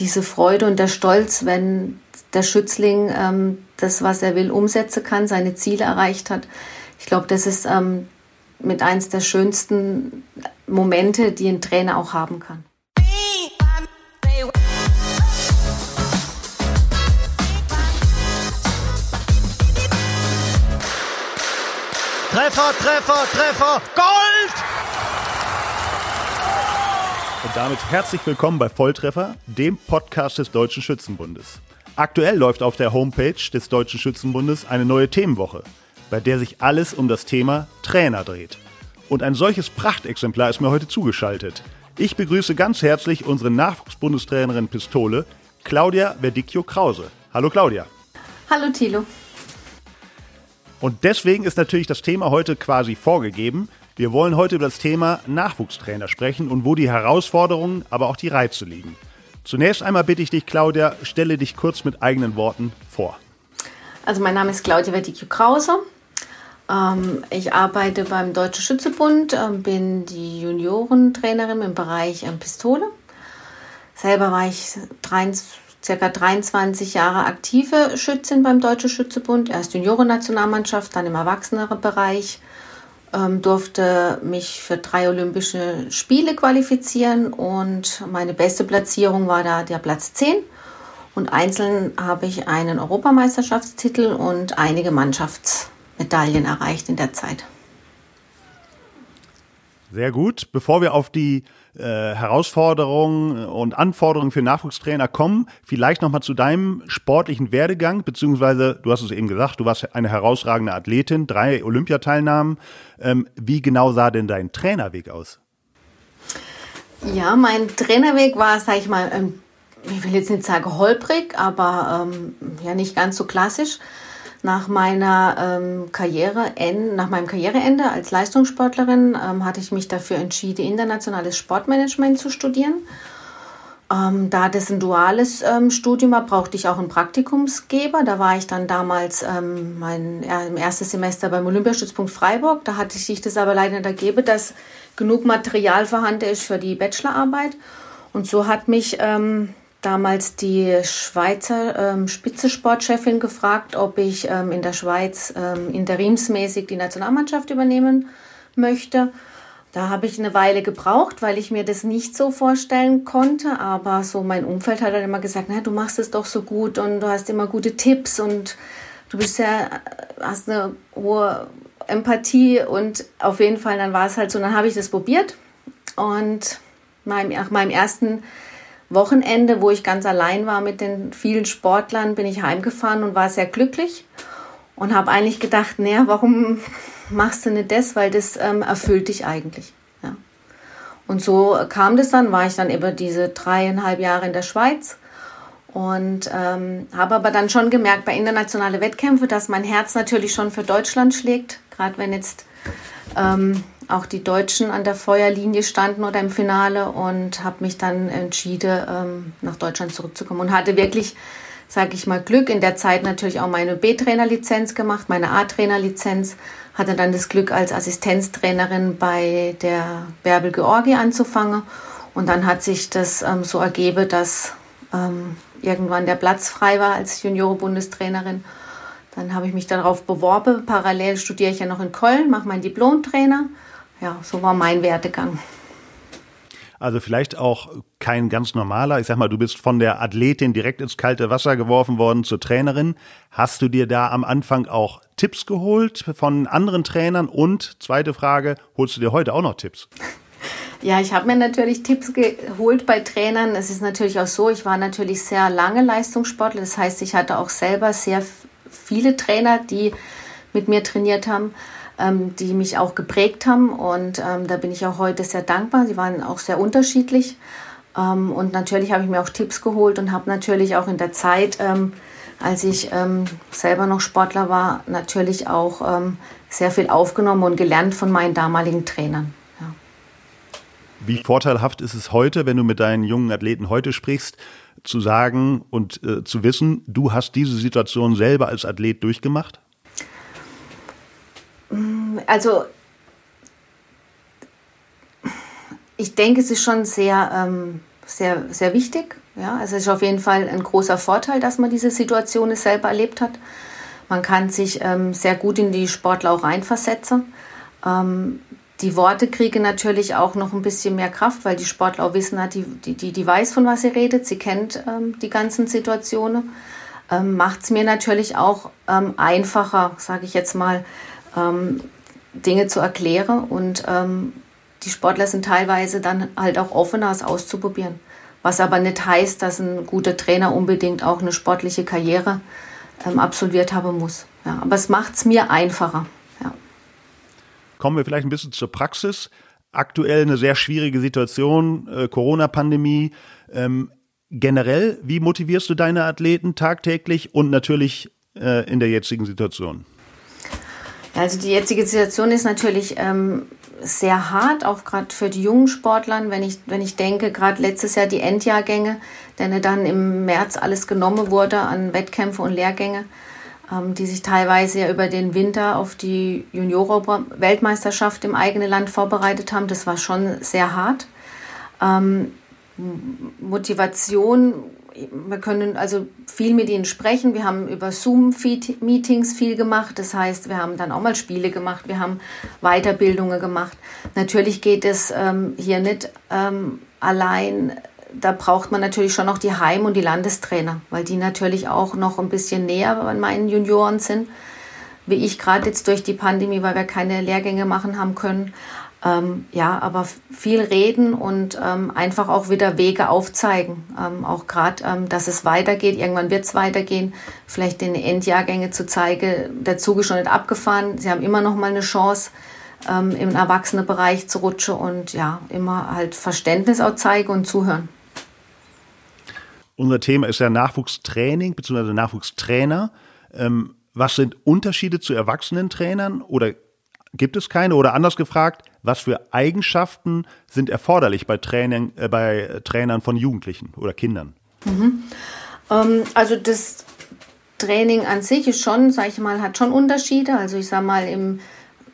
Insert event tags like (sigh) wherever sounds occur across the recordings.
diese Freude und der Stolz, wenn der Schützling ähm, das, was er will, umsetzen kann, seine Ziele erreicht hat. Ich glaube, das ist ähm, mit eins der schönsten Momente, die ein Trainer auch haben kann. Treffer, Treffer, Treffer, Gold! Und damit herzlich willkommen bei Volltreffer, dem Podcast des Deutschen Schützenbundes. Aktuell läuft auf der Homepage des Deutschen Schützenbundes eine neue Themenwoche, bei der sich alles um das Thema Trainer dreht. Und ein solches Prachtexemplar ist mir heute zugeschaltet. Ich begrüße ganz herzlich unsere Nachwuchsbundestrainerin Pistole, Claudia Verdicchio Krause. Hallo Claudia. Hallo Thilo. Und deswegen ist natürlich das Thema heute quasi vorgegeben. Wir wollen heute über das Thema Nachwuchstrainer sprechen und wo die Herausforderungen, aber auch die Reize liegen. Zunächst einmal bitte ich dich, Claudia, stelle dich kurz mit eigenen Worten vor. Also mein Name ist Claudia Verdicchio Krause. Ähm, ich arbeite beim Deutschen Schützebund, ähm, bin die Juniorentrainerin im Bereich ähm, Pistole. Selber war ich 23, circa 23 Jahre aktive Schützin beim Deutschen Schützebund, erst Juniorennationalmannschaft, dann im Erwachsenenbereich ähm, durfte mich für drei Olympische Spiele qualifizieren und meine beste Platzierung war da der Platz 10. Und einzeln habe ich einen Europameisterschaftstitel und einige Mannschaftsmedaillen erreicht in der Zeit. Sehr gut. Bevor wir auf die äh, Herausforderungen und Anforderungen für Nachwuchstrainer kommen, vielleicht nochmal zu deinem sportlichen Werdegang, beziehungsweise, du hast es eben gesagt, du warst eine herausragende Athletin, drei Olympiateilnahmen. Ähm, wie genau sah denn dein Trainerweg aus? Ja, mein Trainerweg war, sag ich mal, ähm, ich will jetzt nicht sagen holprig, aber ähm, ja nicht ganz so klassisch nach meiner ähm, Karriere, nach meinem Karriereende als Leistungssportlerin ähm, hatte ich mich dafür entschieden, internationales Sportmanagement zu studieren. Ähm, da das ein duales ähm, Studium war, brauchte ich auch einen Praktikumsgeber. Da war ich dann damals ähm, mein äh, erstes Semester beim Olympiastützpunkt Freiburg. Da hatte sich das aber leider nicht ergeben, dass genug Material vorhanden ist für die Bachelorarbeit. Und so hat mich ähm, damals die Schweizer ähm, Spitzensportchefin gefragt, ob ich ähm, in der Schweiz ähm, interimsmäßig die Nationalmannschaft übernehmen möchte. Da habe ich eine Weile gebraucht, weil ich mir das nicht so vorstellen konnte. Aber so mein Umfeld hat dann immer gesagt, na, du machst es doch so gut und du hast immer gute Tipps und du bist ja, hast eine hohe Empathie und auf jeden Fall, dann war es halt so, dann habe ich das probiert und nach meinem ersten Wochenende, wo ich ganz allein war mit den vielen Sportlern, bin ich heimgefahren und war sehr glücklich und habe eigentlich gedacht, naja, warum (laughs) machst du nicht das, weil das ähm, erfüllt dich eigentlich. Ja. Und so kam das dann, war ich dann über diese dreieinhalb Jahre in der Schweiz und ähm, habe aber dann schon gemerkt bei internationalen Wettkämpfen, dass mein Herz natürlich schon für Deutschland schlägt, gerade wenn jetzt ähm, auch die Deutschen an der Feuerlinie standen oder im Finale und habe mich dann entschieden, ähm, nach Deutschland zurückzukommen und hatte wirklich, sage ich mal, Glück. In der Zeit natürlich auch meine B-Trainer-Lizenz gemacht, meine A-Trainer-Lizenz. Hatte dann das Glück, als Assistenztrainerin bei der Bärbel Georgi anzufangen. Und dann hat sich das ähm, so ergeben, dass ähm, irgendwann der Platz frei war als Junioren-Bundestrainerin. Dann habe ich mich darauf beworben. Parallel studiere ich ja noch in Köln, mache meinen Diplom-Trainer ja, so war mein Werdegang. Also vielleicht auch kein ganz normaler. Ich sag mal, du bist von der Athletin direkt ins kalte Wasser geworfen worden zur Trainerin. Hast du dir da am Anfang auch Tipps geholt von anderen Trainern? Und zweite Frage, holst du dir heute auch noch Tipps? (laughs) Ja, ich habe mir natürlich Tipps geholt bei Trainern. Es ist natürlich auch so, ich war natürlich sehr lange Leistungssportler. Das heißt, ich hatte auch selber sehr viele Trainer, die mit mir trainiert haben ähm, die mich auch geprägt haben. Und ähm, da bin ich auch heute sehr dankbar. Sie waren auch sehr unterschiedlich. Ähm, und natürlich habe ich mir auch Tipps geholt und habe natürlich auch in der Zeit, ähm, als ich ähm, selber noch Sportler war, natürlich auch ähm, sehr viel aufgenommen und gelernt von meinen damaligen Trainern. Wie vorteilhaft ist es heute, wenn du mit deinen jungen Athleten heute sprichst, zu sagen und äh, zu wissen, du hast diese Situation selber als Athlet durchgemacht? Also ich denke, es ist schon sehr, ähm, sehr, sehr wichtig. Ja, also es ist auf jeden Fall ein großer Vorteil, dass man diese Situation selber erlebt hat. Man kann sich ähm, sehr gut in die Sportler auch reinversetzen. Ähm, die Worte kriegen natürlich auch noch ein bisschen mehr Kraft, weil die Sportler auch wissen, die, die, die weiß, von was sie redet. Sie kennt ähm, die ganzen Situationen. Ähm, Macht es mir natürlich auch ähm, einfacher, sage ich jetzt mal, Dinge zu erklären. Und ähm, die Sportler sind teilweise dann halt auch offener, es auszuprobieren. Was aber nicht heißt, dass ein guter Trainer unbedingt auch eine sportliche Karriere ähm, absolviert haben muss. Ja, aber es macht es mir einfacher. Ja. Kommen wir vielleicht ein bisschen zur Praxis. Aktuell eine sehr schwierige Situation, äh, Corona-Pandemie. Ähm, generell, wie motivierst du deine Athleten tagtäglich und natürlich äh, in der jetzigen Situation? Also die jetzige Situation ist natürlich ähm, sehr hart, auch gerade für die jungen Sportler, wenn ich, wenn ich denke, gerade letztes Jahr die Endjahrgänge, denn dann im März alles genommen wurde an Wettkämpfe und Lehrgänge, ähm, die sich teilweise ja über den Winter auf die Junioren-Weltmeisterschaft im eigenen Land vorbereitet haben. Das war schon sehr hart. Ähm, Motivation wir können also viel mit ihnen sprechen. Wir haben über Zoom-Meetings viel gemacht. Das heißt, wir haben dann auch mal Spiele gemacht. Wir haben Weiterbildungen gemacht. Natürlich geht es ähm, hier nicht ähm, allein. Da braucht man natürlich schon noch die Heim- und die Landestrainer, weil die natürlich auch noch ein bisschen näher an meinen Junioren sind, wie ich gerade jetzt durch die Pandemie, weil wir keine Lehrgänge machen haben können. Ähm, ja, aber viel reden und ähm, einfach auch wieder Wege aufzeigen. Ähm, auch gerade, ähm, dass es weitergeht. Irgendwann wird es weitergehen. Vielleicht den Endjahrgänge zu zeigen, der Zug ist schon nicht abgefahren. Sie haben immer noch mal eine Chance, ähm, im Erwachsenenbereich zu rutschen und ja, immer halt Verständnis auch zeigen und zuhören. Unser Thema ist ja Nachwuchstraining bzw. Nachwuchstrainer. Ähm, was sind Unterschiede zu Erwachsenentrainern oder gibt es keine? Oder anders gefragt, was für Eigenschaften sind erforderlich bei, Training, äh, bei Trainern von Jugendlichen oder Kindern? Mhm. Ähm, also das Training an sich ist schon, sage ich mal, hat schon Unterschiede. Also ich sage mal, im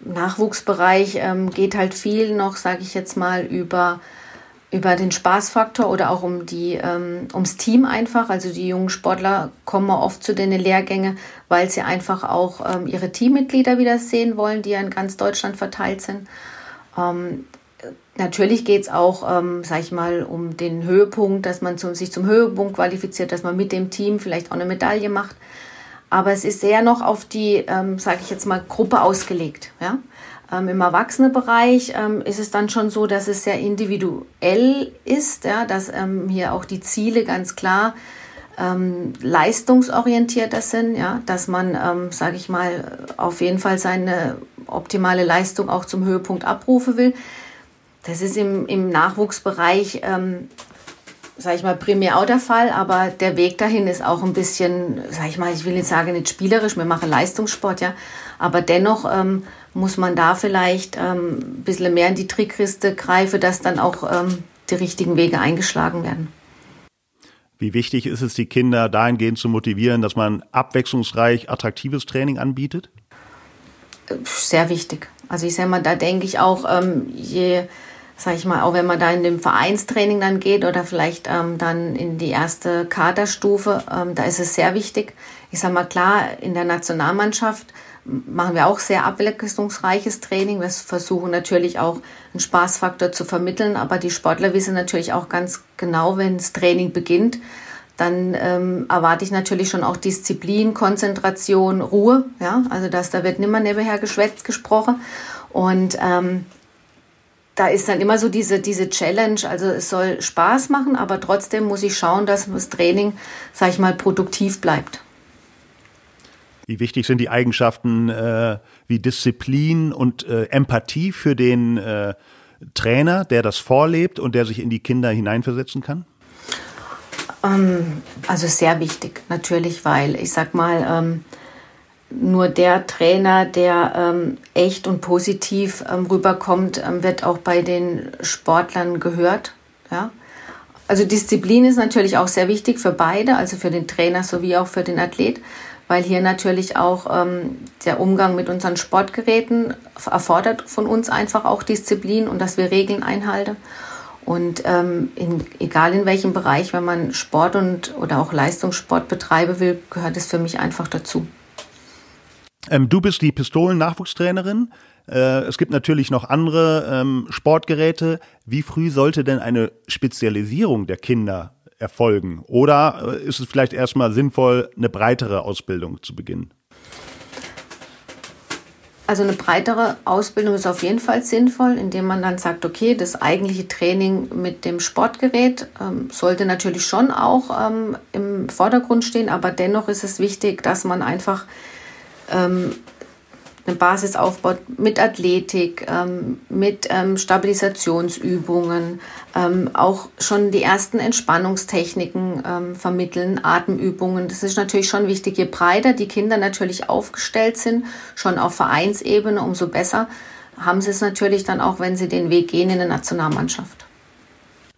Nachwuchsbereich ähm, geht halt viel noch, sage ich jetzt mal, über über den Spaßfaktor oder auch um die, ähm, ums Team einfach. Also die jungen Sportler kommen oft zu den Lehrgängen, weil sie einfach auch ähm, ihre Teammitglieder wieder sehen wollen, die ja in ganz Deutschland verteilt sind. Ähm, natürlich geht es auch, ähm, sag ich mal, um den Höhepunkt, dass man zum, sich zum Höhepunkt qualifiziert, dass man mit dem Team vielleicht auch eine Medaille macht. Aber es ist sehr noch auf die, ähm, sage ich jetzt mal, Gruppe ausgelegt. Ja? Ähm, Im Erwachsenenbereich ähm, ist es dann schon so, dass es sehr individuell ist, ja, dass ähm, hier auch die Ziele ganz klar ähm, leistungsorientierter sind, ja, dass man, ähm, sage ich mal, auf jeden Fall seine optimale Leistung auch zum Höhepunkt abrufen will. Das ist im, im Nachwuchsbereich, ähm, sage ich mal, primär auch der Fall, aber der Weg dahin ist auch ein bisschen, sage ich mal, ich will nicht sagen nicht spielerisch, wir machen Leistungssport, ja, aber dennoch ähm, muss man da vielleicht ähm, ein bisschen mehr in die Trickkiste greifen, dass dann auch ähm, die richtigen Wege eingeschlagen werden. Wie wichtig ist es, die Kinder dahingehend zu motivieren, dass man abwechslungsreich attraktives Training anbietet? Sehr wichtig. Also ich sage mal, da denke ich auch, ähm, je, sag ich mal, auch wenn man da in dem Vereinstraining dann geht oder vielleicht ähm, dann in die erste Kaderstufe, ähm, da ist es sehr wichtig. Ich sage mal, klar, in der Nationalmannschaft machen wir auch sehr abwechslungsreiches Training. Wir versuchen natürlich auch einen Spaßfaktor zu vermitteln, aber die Sportler wissen natürlich auch ganz genau, wenn das Training beginnt, dann ähm, erwarte ich natürlich schon auch Disziplin, Konzentration, Ruhe. Ja, also dass da wird nimmer nebenher geschwätzt gesprochen und ähm, da ist dann immer so diese, diese Challenge, also es soll Spaß machen, aber trotzdem muss ich schauen, dass das Training, sag ich mal, produktiv bleibt. Wie wichtig sind die Eigenschaften äh, wie Disziplin und äh, Empathie für den äh, Trainer, der das vorlebt und der sich in die Kinder hineinversetzen kann? Ähm, also sehr wichtig, natürlich, weil ich sag mal, ähm, nur der Trainer, der ähm, echt und positiv ähm, rüberkommt, ähm, wird auch bei den Sportlern gehört. Ja? Also Disziplin ist natürlich auch sehr wichtig für beide, also für den Trainer sowie auch für den Athlet weil hier natürlich auch ähm, der Umgang mit unseren Sportgeräten erfordert von uns einfach auch Disziplin und dass wir Regeln einhalten. Und ähm, in, egal in welchem Bereich, wenn man Sport und oder auch Leistungssport betreiben will, gehört es für mich einfach dazu. Ähm, du bist die Pistolen-Nachwuchstrainerin. Äh, es gibt natürlich noch andere ähm, Sportgeräte. Wie früh sollte denn eine Spezialisierung der Kinder erfolgen? Oder äh, ist es vielleicht erstmal sinnvoll, eine breitere Ausbildung zu beginnen? Also eine breitere Ausbildung ist auf jeden Fall sinnvoll, indem man dann sagt, okay, das eigentliche Training mit dem Sportgerät ähm, sollte natürlich schon auch ähm, im Vordergrund stehen, aber dennoch ist es wichtig, dass man einfach ähm, eine Basis aufbaut mit Athletik, ähm, mit ähm, Stabilisationsübungen, ähm, auch schon die ersten Entspannungstechniken ähm, vermitteln, Atemübungen. Das ist natürlich schon wichtig. Je breiter die Kinder natürlich aufgestellt sind, schon auf Vereinsebene, umso besser haben sie es natürlich dann auch, wenn sie den Weg gehen in der Nationalmannschaft.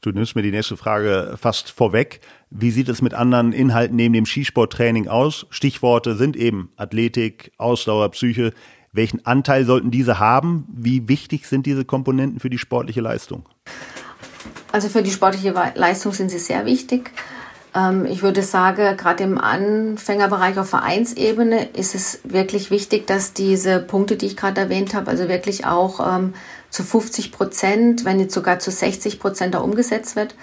Du nimmst mir die nächste Frage fast vorweg. Wie sieht es mit anderen Inhalten neben dem Skisporttraining aus? Stichworte sind eben Athletik, Ausdauer, Psyche. Welchen Anteil sollten diese haben? Wie wichtig sind diese Komponenten für die sportliche Leistung? Also für die sportliche Leistung sind sie sehr wichtig. Ähm, ich würde sagen, gerade im Anfängerbereich auf Vereinsebene ist es wirklich wichtig, dass diese Punkte, die ich gerade erwähnt habe, also wirklich auch ähm, zu 50 Prozent, wenn nicht sogar zu 60 Prozent da umgesetzt wird,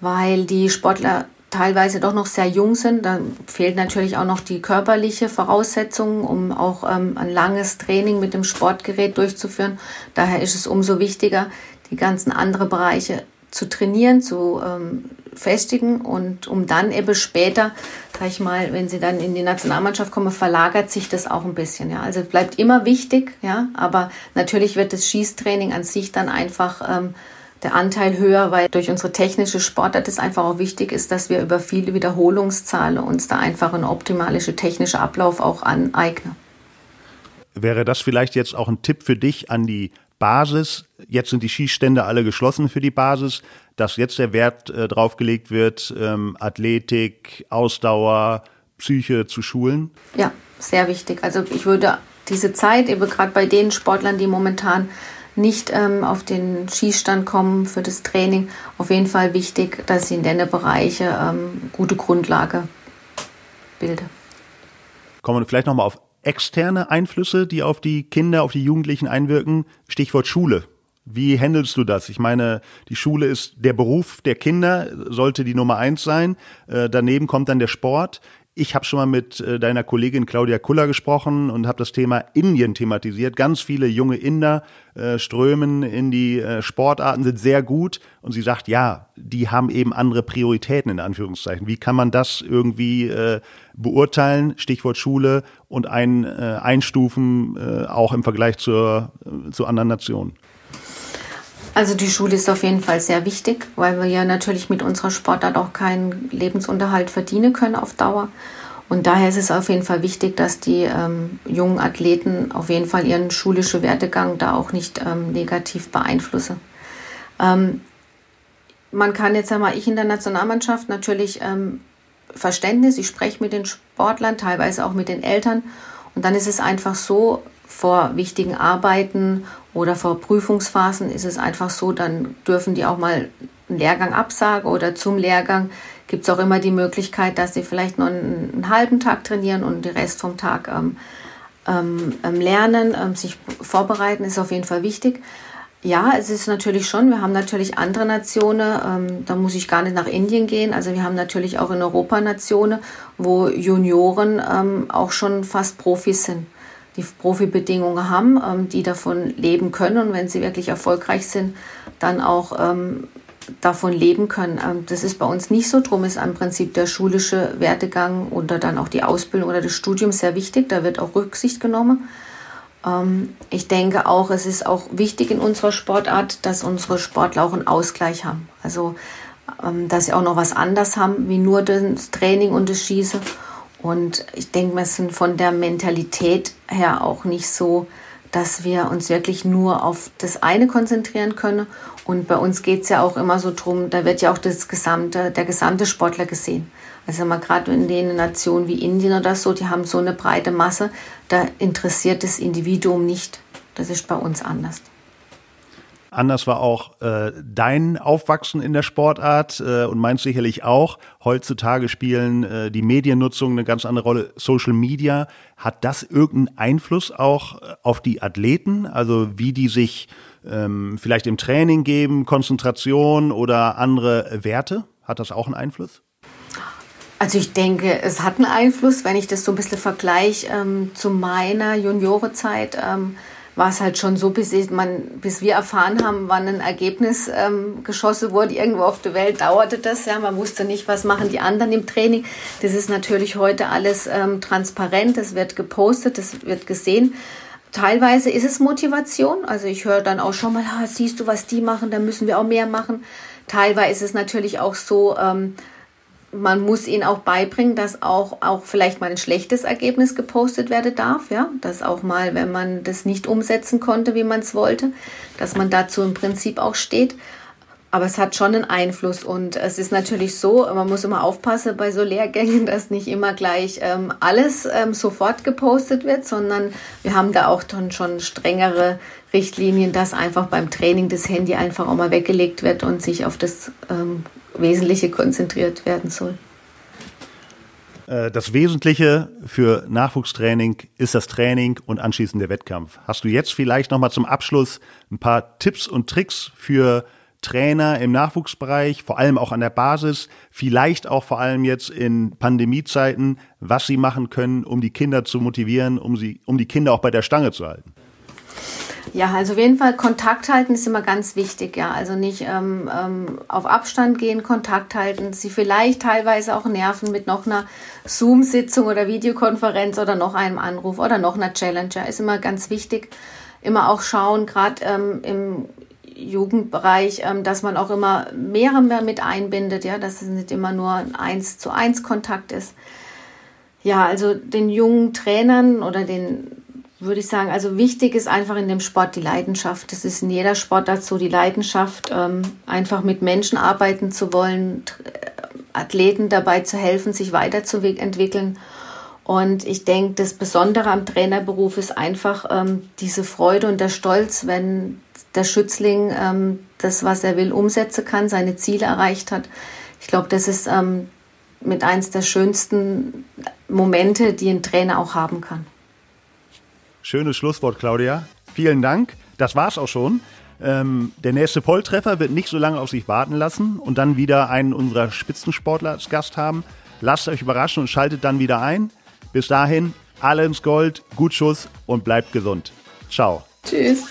weil die Sportler teilweise doch noch sehr jung sind. Da fehlt natürlich auch noch die körperliche Voraussetzung, um auch ähm, ein langes Training mit dem Sportgerät durchzuführen. Daher ist es umso wichtiger, die ganzen anderen Bereiche zu trainieren, zu ähm, festigen und um dann eben später, sag ich mal, wenn sie dann in die Nationalmannschaft kommen, verlagert sich das auch ein bisschen. Ja, also bleibt immer wichtig, ja, aber natürlich wird das Schießtraining an sich dann einfach ähm, der Anteil höher, weil durch unsere technische Sportart es einfach auch wichtig ist, dass wir über viele Wiederholungszahlen uns da einfach ein optimalischer technischer Ablauf auch aneignen. Wäre das vielleicht jetzt auch ein Tipp für dich an die Basis? Jetzt sind die Schießstände alle geschlossen für die Basis, dass jetzt der Wert äh, draufgelegt wird, ähm, Athletik, Ausdauer, Psyche zu schulen? Ja, sehr wichtig. Also ich würde diese Zeit, eben gerade bei den Sportlern, die momentan nicht ähm, auf den Schießstand kommen für das Training. Auf jeden Fall wichtig, dass sie in den Bereiche ähm, gute Grundlage bilden. Kommen wir vielleicht nochmal auf externe Einflüsse, die auf die Kinder, auf die Jugendlichen einwirken. Stichwort Schule. Wie handelst du das? Ich meine, die Schule ist der Beruf der Kinder, sollte die Nummer eins sein. Äh, daneben kommt dann der Sport. Ich habe schon mal mit äh, deiner Kollegin Claudia Kuller gesprochen und habe das Thema Indien thematisiert. Ganz viele junge Inder äh, strömen in die äh, Sportarten, sind sehr gut. Und sie sagt, ja, die haben eben andere Prioritäten in Anführungszeichen. Wie kann man das irgendwie äh, beurteilen? Stichwort Schule und ein, äh, einstufen, äh, auch im Vergleich zur, zu anderen Nationen. Also die Schule ist auf jeden Fall sehr wichtig, weil wir ja natürlich mit unserer Sportart auch keinen Lebensunterhalt verdienen können auf Dauer. Und daher ist es auf jeden Fall wichtig, dass die ähm, jungen Athleten auf jeden Fall ihren schulischen Werdegang da auch nicht ähm, negativ beeinflussen. Ähm, man kann jetzt einmal, ich in der Nationalmannschaft natürlich ähm, Verständnis, ich spreche mit den Sportlern, teilweise auch mit den Eltern. Und dann ist es einfach so, vor wichtigen Arbeiten oder vor Prüfungsphasen ist es einfach so, dann dürfen die auch mal einen Lehrgang absagen oder zum Lehrgang gibt es auch immer die Möglichkeit, dass sie vielleicht nur einen, einen halben Tag trainieren und den Rest vom Tag ähm, ähm, ähm, lernen, ähm, sich vorbereiten, ist auf jeden Fall wichtig. Ja, es ist natürlich schon, wir haben natürlich andere Nationen, ähm, da muss ich gar nicht nach Indien gehen. Also wir haben natürlich auch in Europa Nationen, wo Junioren ähm, auch schon fast Profis sind die Profibedingungen haben, ähm, die davon leben können und wenn sie wirklich erfolgreich sind, dann auch ähm, davon leben können. Ähm, das ist bei uns nicht so. Drum ist im Prinzip der schulische Werdegang oder dann auch die Ausbildung oder das Studium sehr wichtig. Da wird auch Rücksicht genommen. Ähm, ich denke auch, es ist auch wichtig in unserer Sportart, dass unsere Sportler auch einen Ausgleich haben. Also, ähm, dass sie auch noch was anderes haben, wie nur das Training und das Schießen. Und ich denke, wir sind von der Mentalität her auch nicht so, dass wir uns wirklich nur auf das eine konzentrieren können. Und bei uns geht es ja auch immer so drum, da wird ja auch das gesamte, der gesamte Sportler gesehen. Also mal gerade in den Nationen wie Indien oder so, die haben so eine breite Masse, da interessiert das Individuum nicht. Das ist bei uns anders. Anders war auch äh, dein Aufwachsen in der Sportart äh, und meins sicherlich auch. Heutzutage spielen äh, die Mediennutzung eine ganz andere Rolle. Social Media, hat das irgendeinen Einfluss auch äh, auf die Athleten? Also wie die sich ähm, vielleicht im Training geben, Konzentration oder andere Werte? Hat das auch einen Einfluss? Also ich denke, es hat einen Einfluss, wenn ich das so ein bisschen vergleiche ähm, zu meiner Juniorezeit. Ähm, war es halt schon so, bis, ich, man, bis wir erfahren haben, wann ein Ergebnis ähm, geschossen wurde, irgendwo auf der Welt dauerte das. Ja, man wusste nicht, was machen die anderen im Training. Das ist natürlich heute alles ähm, transparent, es wird gepostet, es wird gesehen. Teilweise ist es Motivation. Also ich höre dann auch schon mal, ah, siehst du, was die machen, da müssen wir auch mehr machen. Teilweise ist es natürlich auch so, ähm, man muss ihnen auch beibringen, dass auch, auch vielleicht mal ein schlechtes Ergebnis gepostet werden darf, ja, dass auch mal, wenn man das nicht umsetzen konnte, wie man es wollte, dass man dazu im Prinzip auch steht. Aber es hat schon einen Einfluss und es ist natürlich so, man muss immer aufpassen bei so Lehrgängen, dass nicht immer gleich ähm, alles ähm, sofort gepostet wird, sondern wir haben da auch dann schon strengere Richtlinien, dass einfach beim Training das Handy einfach auch mal weggelegt wird und sich auf das ähm, Wesentliche konzentriert werden soll. Äh, das Wesentliche für Nachwuchstraining ist das Training und anschließend der Wettkampf. Hast du jetzt vielleicht noch mal zum Abschluss ein paar Tipps und Tricks für Trainer im Nachwuchsbereich, vor allem auch an der Basis, vielleicht auch vor allem jetzt in Pandemiezeiten, was sie machen können, um die Kinder zu motivieren, um sie, um die Kinder auch bei der Stange zu halten? Ja, also auf jeden Fall Kontakt halten ist immer ganz wichtig, ja. Also nicht ähm, ähm, auf Abstand gehen, Kontakt halten, sie vielleicht teilweise auch nerven mit noch einer Zoom-Sitzung oder Videokonferenz oder noch einem Anruf oder noch einer Challenger. Ist immer ganz wichtig. Immer auch schauen, gerade ähm, im Jugendbereich, ähm, dass man auch immer mehrere mehr mit einbindet, ja, dass es nicht immer nur ein eins zu eins Kontakt ist. Ja, also den jungen Trainern oder den würde ich sagen, also wichtig ist einfach in dem Sport die Leidenschaft. Das ist in jeder Sportart so, die Leidenschaft, ähm, einfach mit Menschen arbeiten zu wollen, Athleten dabei zu helfen, sich weiterzuentwickeln. Und ich denke, das Besondere am Trainerberuf ist einfach ähm, diese Freude und der Stolz, wenn der Schützling ähm, das, was er will, umsetzen kann, seine Ziele erreicht hat. Ich glaube, das ist mit eins der schönsten Momente, die ein Trainer auch haben kann. Schönes Schlusswort, Claudia. Vielen Dank. Das war's auch schon. Ähm, der nächste Volltreffer wird nicht so lange auf sich warten lassen und dann wieder einen unserer Spitzensportler als Gast haben. Lasst euch überraschen und schaltet dann wieder ein. Bis dahin, alle ins Gold, gut Schuss und bleibt gesund. Ciao. Tschüss.